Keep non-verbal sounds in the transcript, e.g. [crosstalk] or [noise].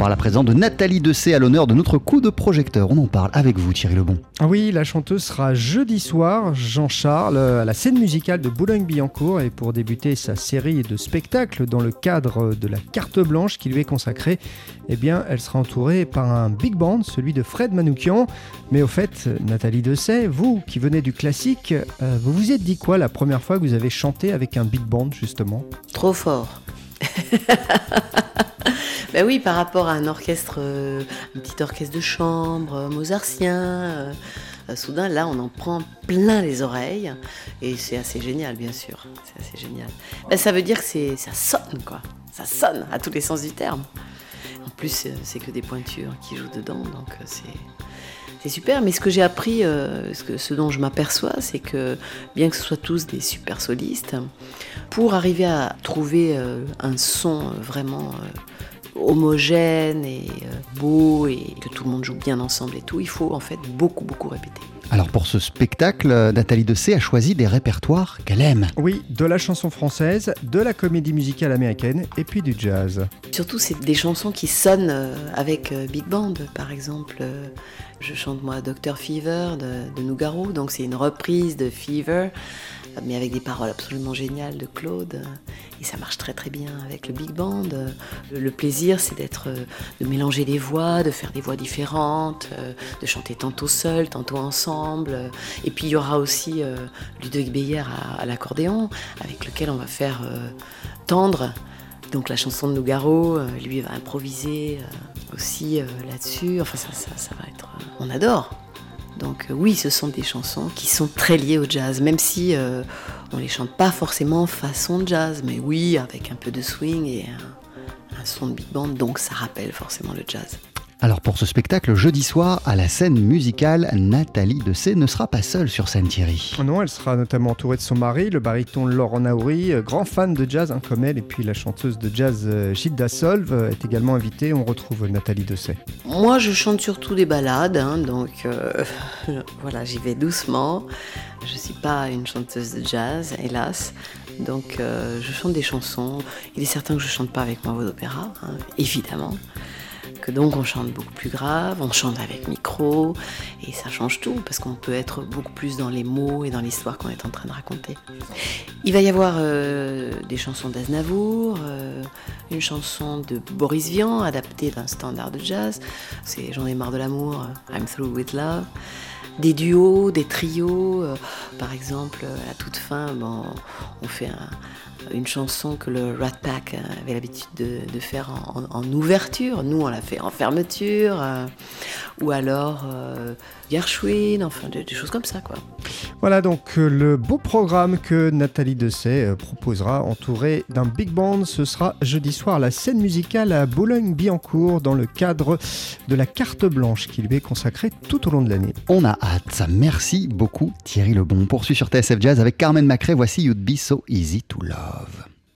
parle à présent de Nathalie Dessay à l'honneur de notre coup de projecteur. On en parle avec vous Thierry Lebon. Ah oui, la chanteuse sera jeudi soir, Jean-Charles, à la scène musicale de Boulogne-Billancourt et pour débuter sa série de spectacles dans le cadre de la carte blanche qui lui est consacrée, eh bien, elle sera entourée par un big band, celui de Fred Manoukian. Mais au fait, Nathalie Dessay, vous qui venez du classique, euh, vous vous êtes dit quoi la première fois que vous avez chanté avec un big band justement? Trop fort. [laughs] ben oui, par rapport à un orchestre, euh, un petit orchestre de chambre, euh, mozartien. Euh, soudain, là, on en prend plein les oreilles et c'est assez génial, bien sûr. C'est assez génial. Ben, ça veut dire que ça sonne, quoi. Ça sonne à tous les sens du terme. En plus, c'est que des pointures qui jouent dedans, donc c'est, super. Mais ce que j'ai appris, ce dont je m'aperçois, c'est que bien que ce soit tous des super solistes, pour arriver à trouver un son vraiment homogène et euh, beau et que tout le monde joue bien ensemble et tout, il faut en fait beaucoup beaucoup répéter. Alors pour ce spectacle, Nathalie Dessay a choisi des répertoires qu'elle aime. Oui, de la chanson française, de la comédie musicale américaine et puis du jazz. Surtout c'est des chansons qui sonnent euh, avec euh, big band. Par exemple, je chante moi Dr Fever de, de Nougaro, donc c'est une reprise de Fever mais avec des paroles absolument géniales de Claude. Et ça marche très très bien avec le big band. Le plaisir, c'est d'être, de mélanger les voix, de faire des voix différentes, de chanter tantôt seul, tantôt ensemble. Et puis il y aura aussi euh, Ludovic Beyer à, l'accordéon, avec lequel on va faire euh, tendre. Donc la chanson de Nougaro, euh, lui va improviser aussi là-dessus. Enfin ça, ça, ça va être... on adore. Donc euh, oui, ce sont des chansons qui sont très liées au jazz, même si euh, on ne les chante pas forcément façon jazz, mais oui, avec un peu de swing et un son de big band, donc ça rappelle forcément le jazz. Alors pour ce spectacle, jeudi soir, à la scène musicale, Nathalie Dessay ne sera pas seule sur scène Thierry. Oh non, elle sera notamment entourée de son mari, le baryton Laurent Naouri, euh, grand fan de jazz hein, comme elle, et puis la chanteuse de jazz euh, Gilda Solve euh, est également invitée. On retrouve Nathalie Dessay. Moi, je chante surtout des ballades, hein, donc [laughs] voilà, j'y vais doucement. Je ne suis pas une chanteuse de jazz, hélas. Donc je chante des chansons. Il est certain que je ne chante pas avec ma voix d'opéra, hein, évidemment donc on chante beaucoup plus grave, on chante avec micro, et ça change tout, parce qu'on peut être beaucoup plus dans les mots et dans l'histoire qu'on est en train de raconter. Il va y avoir euh, des chansons d'Aznavour, euh, une chanson de Boris Vian, adaptée d'un standard de jazz, c'est J'en ai marre de l'amour, I'm through with love des duos, des trios. Euh, par exemple, à toute fin, on fait un, une chanson que le Rat Pack avait l'habitude de, faire en, ouverture. Nous, on l'a fait en fermeture. Euh, ou alors euh, Gershwin, enfin des, choses comme ça. quoi. Voilà donc euh, le beau programme que Nathalie Dessay proposera, entouré d'un big band. Ce sera jeudi soir la scène musicale à Boulogne-Billancourt dans le cadre de la carte blanche qui lui est consacrée tout au long de l'année. On a hâte. Merci beaucoup Thierry Lebon. On poursuit sur TSF Jazz avec Carmen Macré. Voici You'd Be So Easy to Love.